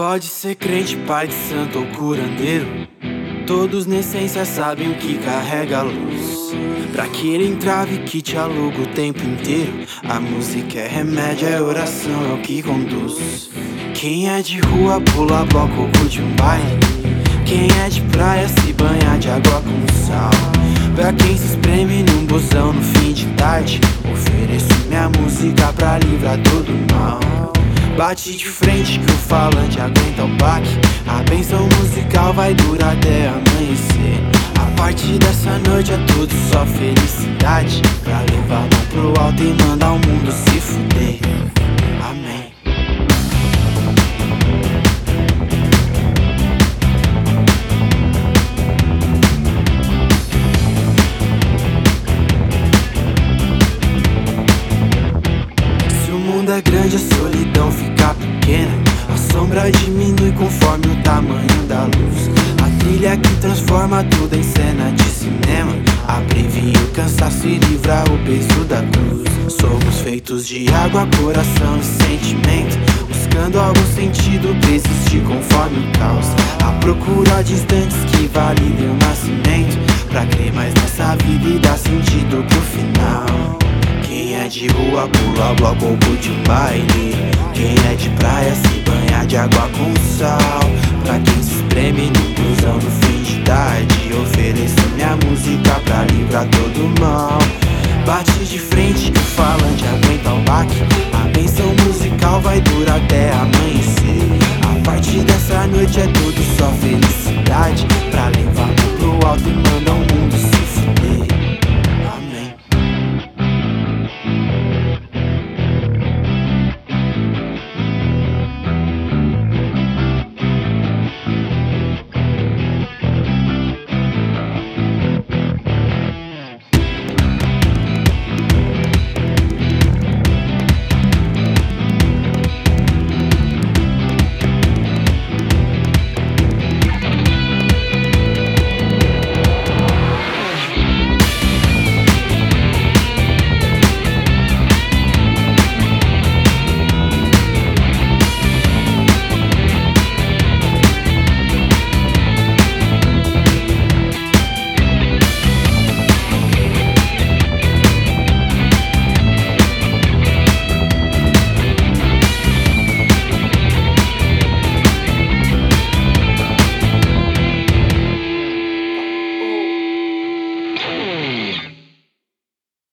Pode ser crente, pai de santo ou curandeiro. Todos na essência sabem o que carrega a luz. Pra aquele entrave que te aluga o tempo inteiro. A música é remédio, é oração, é o que conduz. Quem é de rua pula bloco ou curte um baile. Quem é de praia se banha de água com sal. Pra quem se espreme num busão no fim de tarde. Ofereço minha música pra livrar todo mal. Bate de frente que o falante aguenta o baque. A benção musical vai durar até amanhecer. A partir dessa noite é tudo só felicidade. Pra levar lá pro alto e mandar o mundo se fuder. Amém grande, a solidão fica pequena. A sombra diminui conforme o tamanho da luz. A trilha que transforma tudo em cena de cinema. Abrevia o cansaço e livra o peso da cruz. Somos feitos de água, coração e sentimento. Buscando algum sentido pra conforme o caos. A procura de instantes que validem o nascimento. Pra crer mais nessa vida e dar sentido pro final. Quem é de rua pula bloco ou curte um baile. Quem é de praia se banha de água com sal. Pra quem se espreme no cruzão no fim de tarde Ofereço minha música pra livrar todo mal. Bate de frente que o falante aguenta o baque. A benção musical vai durar até amanhecer. A partir dessa noite é tudo só felicidade. Pra levar pro alto e mandar um